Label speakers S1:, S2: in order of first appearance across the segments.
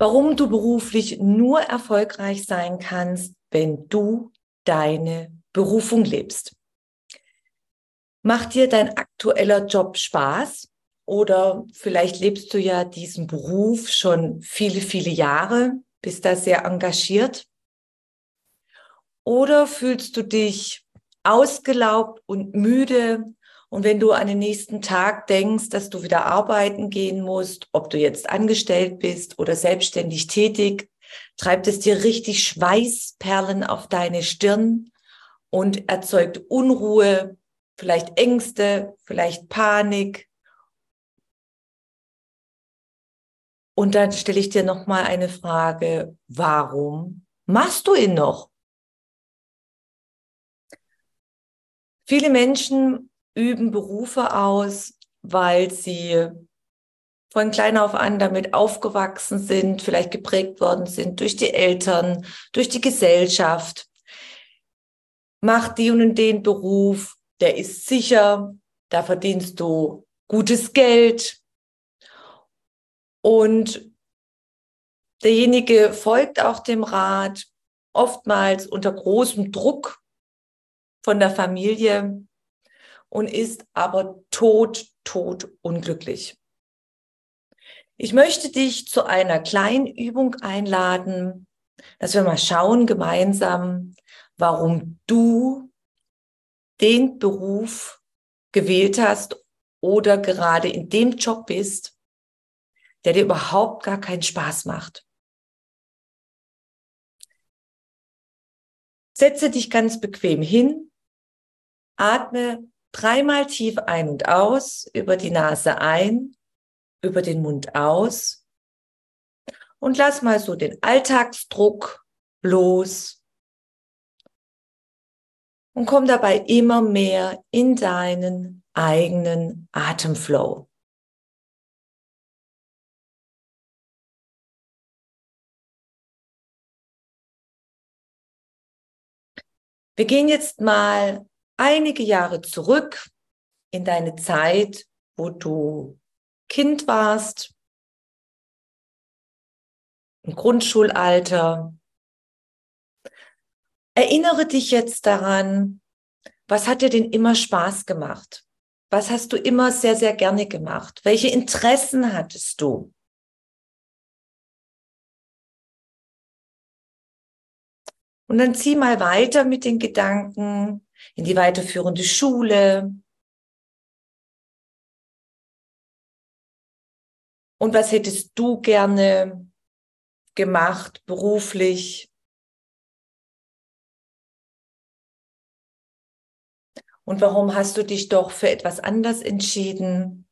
S1: Warum du beruflich nur erfolgreich sein kannst, wenn du deine Berufung lebst. Macht dir dein aktueller Job Spaß? Oder vielleicht lebst du ja diesen Beruf schon viele, viele Jahre, bist da sehr engagiert. Oder fühlst du dich ausgelaugt und müde? Und wenn du an den nächsten Tag denkst, dass du wieder arbeiten gehen musst, ob du jetzt angestellt bist oder selbstständig tätig, treibt es dir richtig Schweißperlen auf deine Stirn und erzeugt Unruhe, vielleicht Ängste, vielleicht Panik, Und dann stelle ich dir noch mal eine Frage: Warum machst du ihn noch? Viele Menschen üben Berufe aus, weil sie von klein auf an damit aufgewachsen sind, vielleicht geprägt worden sind durch die Eltern, durch die Gesellschaft. Mach den und den Beruf, der ist sicher, da verdienst du gutes Geld, und derjenige folgt auch dem Rat, oftmals unter großem Druck von der Familie und ist aber tot, tot unglücklich. Ich möchte dich zu einer kleinen Übung einladen, dass wir mal schauen gemeinsam, warum du den Beruf gewählt hast oder gerade in dem Job bist, der dir überhaupt gar keinen Spaß macht. Setze dich ganz bequem hin, atme dreimal tief ein und aus, über die Nase ein, über den Mund aus und lass mal so den Alltagsdruck los und komm dabei immer mehr in deinen eigenen Atemflow. Wir gehen jetzt mal einige Jahre zurück in deine Zeit, wo du Kind warst, im Grundschulalter. Erinnere dich jetzt daran, was hat dir denn immer Spaß gemacht? Was hast du immer sehr, sehr gerne gemacht? Welche Interessen hattest du? Und dann zieh mal weiter mit den Gedanken in die weiterführende Schule. Und was hättest du gerne gemacht beruflich? Und warum hast du dich doch für etwas anders entschieden?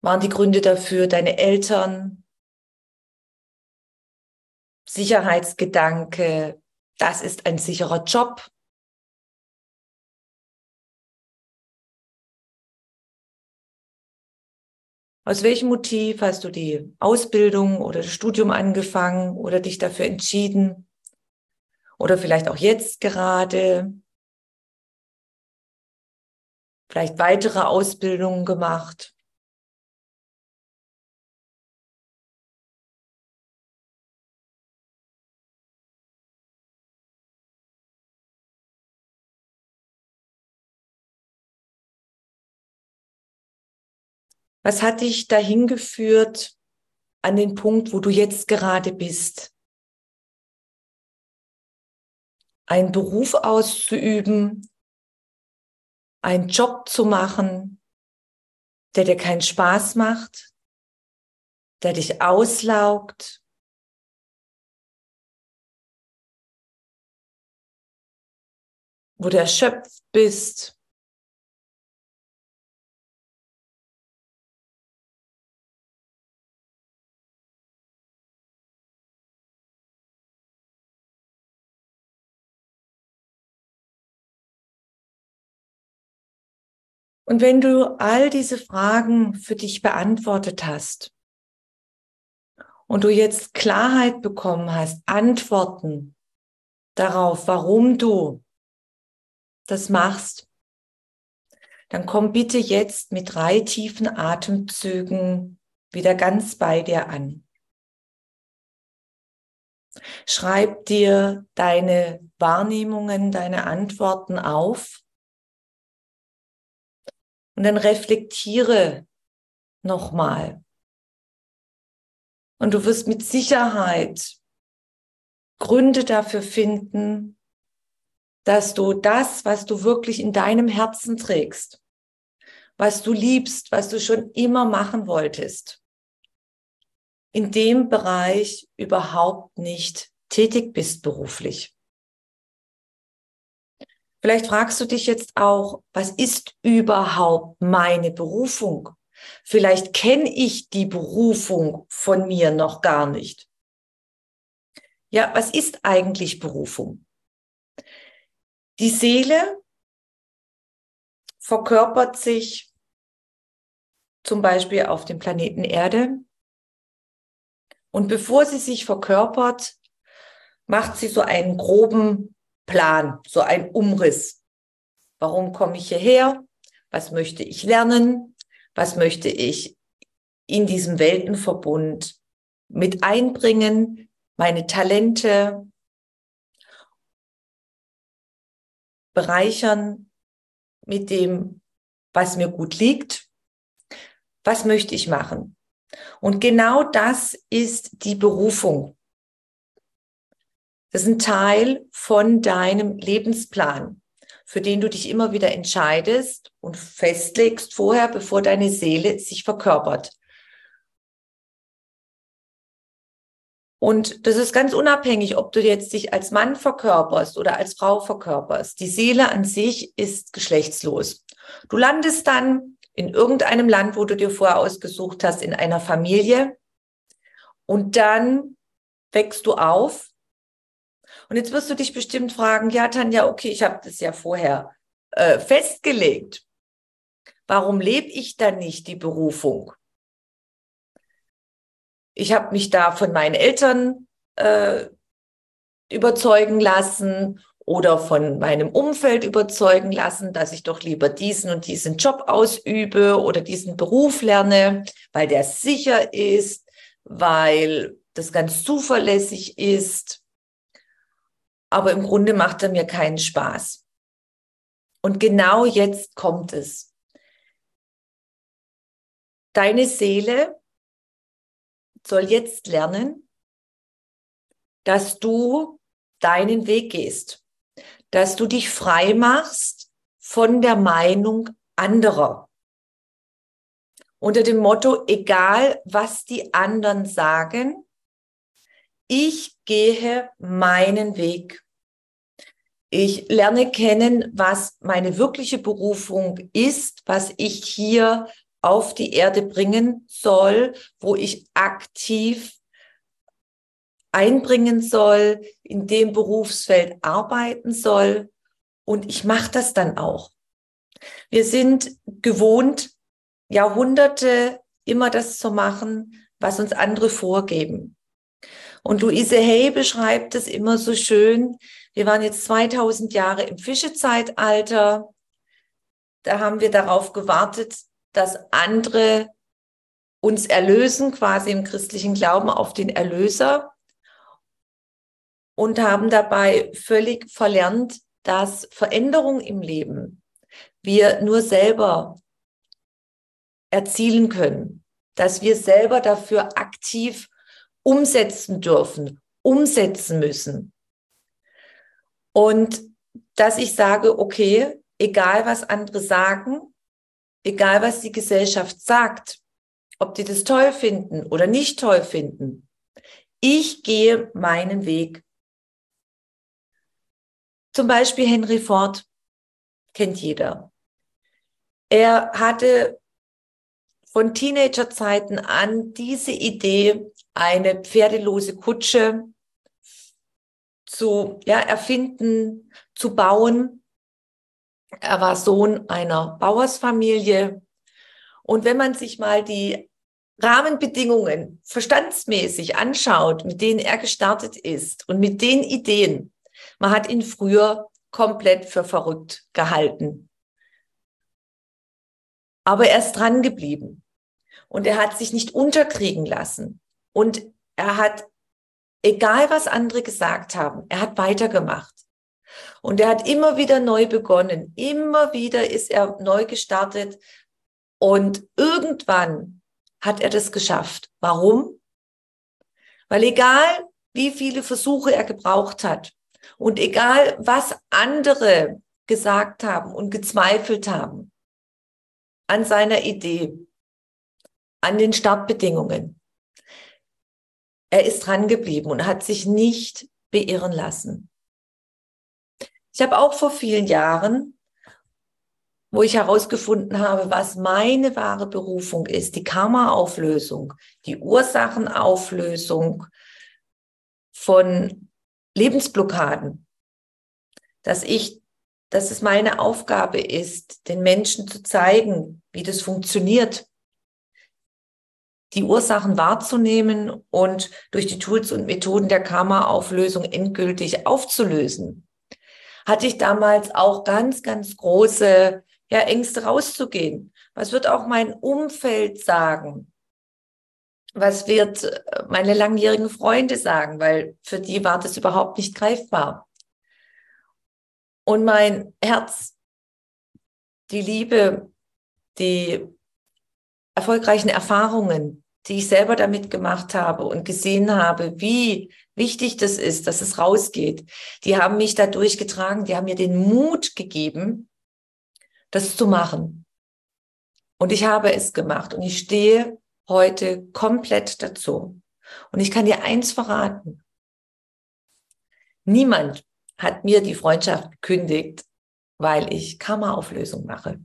S1: Waren die Gründe dafür deine Eltern, Sicherheitsgedanke, das ist ein sicherer Job. Aus welchem Motiv hast du die Ausbildung oder das Studium angefangen oder dich dafür entschieden? Oder vielleicht auch jetzt gerade? Vielleicht weitere Ausbildungen gemacht? Was hat dich dahin geführt an den Punkt, wo du jetzt gerade bist? Einen Beruf auszuüben, einen Job zu machen, der dir keinen Spaß macht, der dich auslaugt, wo du erschöpft bist. Und wenn du all diese Fragen für dich beantwortet hast und du jetzt Klarheit bekommen hast, Antworten darauf, warum du das machst, dann komm bitte jetzt mit drei tiefen Atemzügen wieder ganz bei dir an. Schreib dir deine Wahrnehmungen, deine Antworten auf und dann reflektiere nochmal. Und du wirst mit Sicherheit Gründe dafür finden, dass du das, was du wirklich in deinem Herzen trägst, was du liebst, was du schon immer machen wolltest, in dem Bereich überhaupt nicht tätig bist beruflich. Vielleicht fragst du dich jetzt auch, was ist überhaupt meine Berufung? Vielleicht kenne ich die Berufung von mir noch gar nicht. Ja, was ist eigentlich Berufung? Die Seele verkörpert sich zum Beispiel auf dem Planeten Erde. Und bevor sie sich verkörpert, macht sie so einen groben Plan, so einen Umriss. Warum komme ich hierher? Was möchte ich lernen? Was möchte ich in diesem Weltenverbund mit einbringen? Meine Talente, bereichern mit dem, was mir gut liegt. Was möchte ich machen? Und genau das ist die Berufung. Das ist ein Teil von deinem Lebensplan, für den du dich immer wieder entscheidest und festlegst vorher, bevor deine Seele sich verkörpert. Und das ist ganz unabhängig, ob du jetzt dich als Mann verkörperst oder als Frau verkörperst. Die Seele an sich ist geschlechtslos. Du landest dann in irgendeinem Land, wo du dir vorher ausgesucht hast, in einer Familie. Und dann wächst du auf. Und jetzt wirst du dich bestimmt fragen, ja, Tanja, okay, ich habe das ja vorher äh, festgelegt. Warum lebe ich dann nicht die Berufung? ich habe mich da von meinen Eltern äh, überzeugen lassen oder von meinem Umfeld überzeugen lassen, dass ich doch lieber diesen und diesen Job ausübe oder diesen Beruf lerne, weil der sicher ist, weil das ganz zuverlässig ist. Aber im Grunde macht er mir keinen Spaß. Und genau jetzt kommt es. Deine Seele soll jetzt lernen, dass du deinen Weg gehst, dass du dich frei machst von der Meinung anderer. Unter dem Motto, egal was die anderen sagen, ich gehe meinen Weg. Ich lerne kennen, was meine wirkliche Berufung ist, was ich hier auf die Erde bringen soll, wo ich aktiv einbringen soll, in dem Berufsfeld arbeiten soll. Und ich mache das dann auch. Wir sind gewohnt, Jahrhunderte immer das zu machen, was uns andere vorgeben. Und Luise Hay beschreibt es immer so schön. Wir waren jetzt 2000 Jahre im Fischezeitalter. Da haben wir darauf gewartet, dass andere uns erlösen, quasi im christlichen Glauben auf den Erlöser und haben dabei völlig verlernt, dass Veränderung im Leben wir nur selber erzielen können, dass wir selber dafür aktiv umsetzen dürfen, umsetzen müssen. Und dass ich sage, okay, egal was andere sagen, egal was die Gesellschaft sagt, ob die das toll finden oder nicht toll finden. Ich gehe meinen Weg. Zum Beispiel Henry Ford, kennt jeder. Er hatte von Teenagerzeiten an diese Idee, eine pferdelose Kutsche zu ja, erfinden, zu bauen. Er war Sohn einer Bauersfamilie. Und wenn man sich mal die Rahmenbedingungen verstandsmäßig anschaut, mit denen er gestartet ist und mit den Ideen, man hat ihn früher komplett für verrückt gehalten. Aber er ist dran geblieben und er hat sich nicht unterkriegen lassen und er hat, egal was andere gesagt haben, er hat weitergemacht. Und er hat immer wieder neu begonnen. Immer wieder ist er neu gestartet. Und irgendwann hat er das geschafft. Warum? Weil egal, wie viele Versuche er gebraucht hat und egal, was andere gesagt haben und gezweifelt haben an seiner Idee, an den Startbedingungen, er ist dran geblieben und hat sich nicht beirren lassen. Ich habe auch vor vielen Jahren, wo ich herausgefunden habe, was meine wahre Berufung ist, die Karma-Auflösung, die Ursachenauflösung von Lebensblockaden, dass ich, dass es meine Aufgabe ist, den Menschen zu zeigen, wie das funktioniert, die Ursachen wahrzunehmen und durch die Tools und Methoden der Karma-Auflösung endgültig aufzulösen, hatte ich damals auch ganz, ganz große ja, Ängste rauszugehen. Was wird auch mein Umfeld sagen? Was wird äh, meine langjährigen Freunde sagen? Weil für die war das überhaupt nicht greifbar. Und mein Herz, die Liebe, die erfolgreichen Erfahrungen, die ich selber damit gemacht habe und gesehen habe, wie wichtig das ist, dass es rausgeht, die haben mich da durchgetragen, die haben mir den Mut gegeben, das zu machen. Und ich habe es gemacht und ich stehe heute komplett dazu. Und ich kann dir eins verraten. Niemand hat mir die Freundschaft gekündigt, weil ich Karma-Auflösung mache.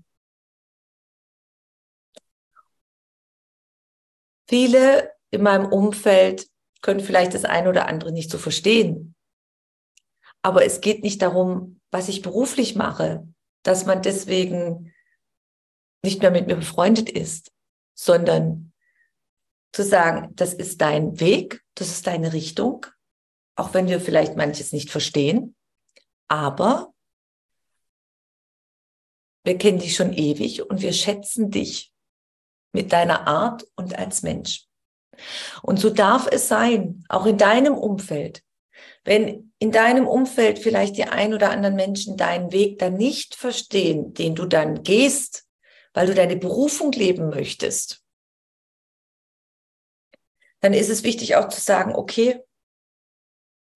S1: Viele in meinem Umfeld können vielleicht das eine oder andere nicht so verstehen. Aber es geht nicht darum, was ich beruflich mache, dass man deswegen nicht mehr mit mir befreundet ist, sondern zu sagen, das ist dein Weg, das ist deine Richtung, auch wenn wir vielleicht manches nicht verstehen, aber wir kennen dich schon ewig und wir schätzen dich mit deiner Art und als Mensch. Und so darf es sein, auch in deinem Umfeld. Wenn in deinem Umfeld vielleicht die ein oder anderen Menschen deinen Weg dann nicht verstehen, den du dann gehst, weil du deine Berufung leben möchtest, dann ist es wichtig auch zu sagen, okay,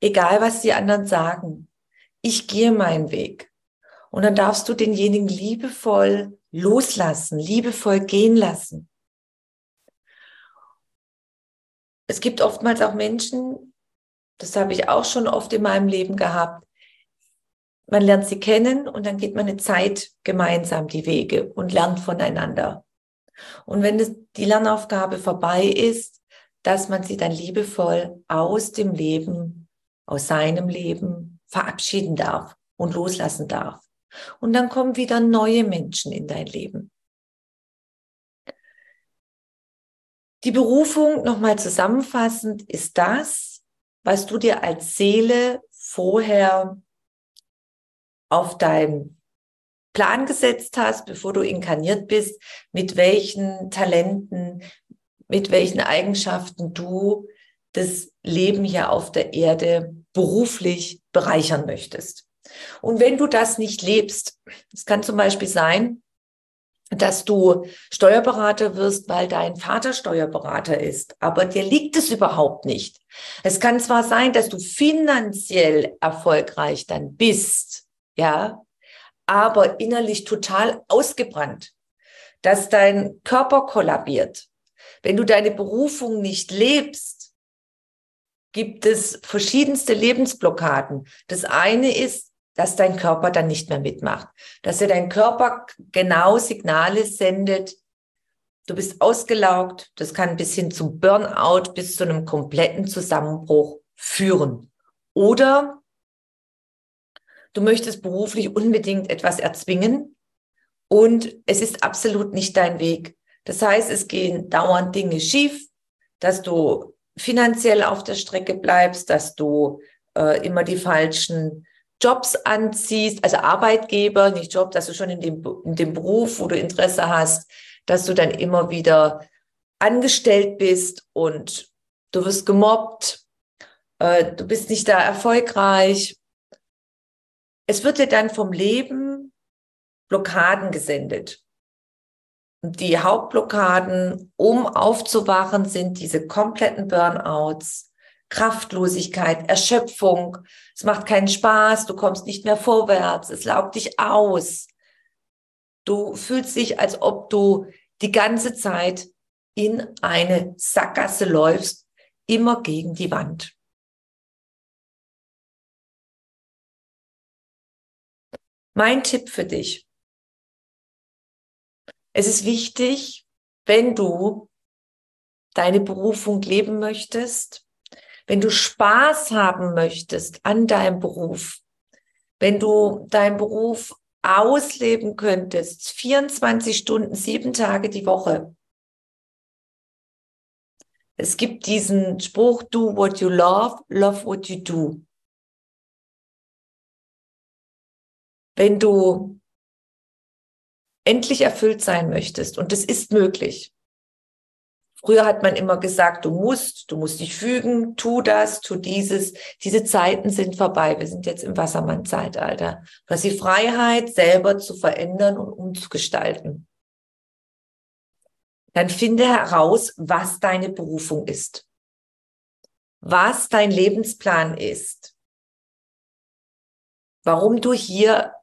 S1: egal was die anderen sagen, ich gehe meinen Weg. Und dann darfst du denjenigen liebevoll loslassen, liebevoll gehen lassen. Es gibt oftmals auch Menschen, das habe ich auch schon oft in meinem Leben gehabt, man lernt sie kennen und dann geht man eine Zeit gemeinsam die Wege und lernt voneinander. Und wenn die Lernaufgabe vorbei ist, dass man sie dann liebevoll aus dem Leben, aus seinem Leben verabschieden darf und loslassen darf. Und dann kommen wieder neue Menschen in dein Leben. Die Berufung, nochmal zusammenfassend, ist das, was du dir als Seele vorher auf deinem Plan gesetzt hast, bevor du inkarniert bist, mit welchen Talenten, mit welchen Eigenschaften du das Leben hier auf der Erde beruflich bereichern möchtest. Und wenn du das nicht lebst, es kann zum Beispiel sein, dass du Steuerberater wirst, weil dein Vater Steuerberater ist, aber dir liegt es überhaupt nicht. Es kann zwar sein, dass du finanziell erfolgreich dann bist, ja, aber innerlich total ausgebrannt, dass dein Körper kollabiert. Wenn du deine Berufung nicht lebst, gibt es verschiedenste Lebensblockaden. Das eine ist, dass dein Körper dann nicht mehr mitmacht. Dass dir dein Körper genau Signale sendet, du bist ausgelaugt, das kann bis hin zum Burnout, bis zu einem kompletten Zusammenbruch führen. Oder du möchtest beruflich unbedingt etwas erzwingen und es ist absolut nicht dein Weg. Das heißt, es gehen dauernd Dinge schief, dass du finanziell auf der Strecke bleibst, dass du äh, immer die falschen Jobs anziehst, also Arbeitgeber, nicht Job, dass du schon in dem, in dem Beruf, wo du Interesse hast, dass du dann immer wieder angestellt bist und du wirst gemobbt, äh, du bist nicht da erfolgreich. Es wird dir dann vom Leben Blockaden gesendet. Und die Hauptblockaden, um aufzuwachen, sind diese kompletten Burnouts, Kraftlosigkeit, Erschöpfung. Es macht keinen Spaß, du kommst nicht mehr vorwärts, es laugt dich aus. Du fühlst dich, als ob du die ganze Zeit in eine Sackgasse läufst, immer gegen die Wand. Mein Tipp für dich. Es ist wichtig, wenn du deine Berufung leben möchtest, wenn du Spaß haben möchtest an deinem Beruf, wenn du deinen Beruf ausleben könntest, 24 Stunden, sieben Tage die Woche. Es gibt diesen Spruch, do what you love, love what you do. Wenn du endlich erfüllt sein möchtest, und es ist möglich, Früher hat man immer gesagt, du musst, du musst dich fügen, tu das, tu dieses. Diese Zeiten sind vorbei. Wir sind jetzt im Wassermann-Zeitalter. Du hast die Freiheit, selber zu verändern und umzugestalten. Dann finde heraus, was deine Berufung ist. Was dein Lebensplan ist. Warum du hier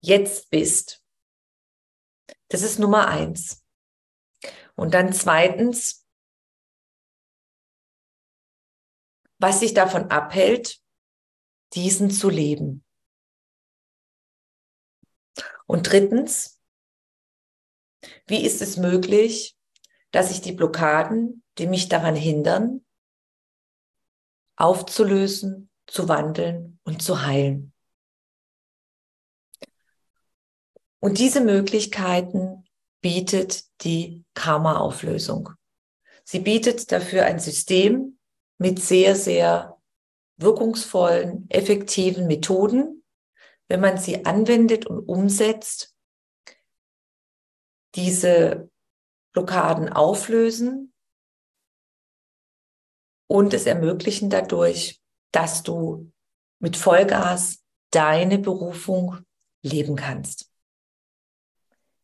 S1: jetzt bist. Das ist Nummer eins. Und dann zweitens, was sich davon abhält, diesen zu leben. Und drittens, wie ist es möglich, dass ich die Blockaden, die mich daran hindern, aufzulösen, zu wandeln und zu heilen? Und diese Möglichkeiten bietet die Karma-Auflösung. Sie bietet dafür ein System mit sehr, sehr wirkungsvollen, effektiven Methoden, wenn man sie anwendet und umsetzt, diese Blockaden auflösen und es ermöglichen dadurch, dass du mit Vollgas deine Berufung leben kannst.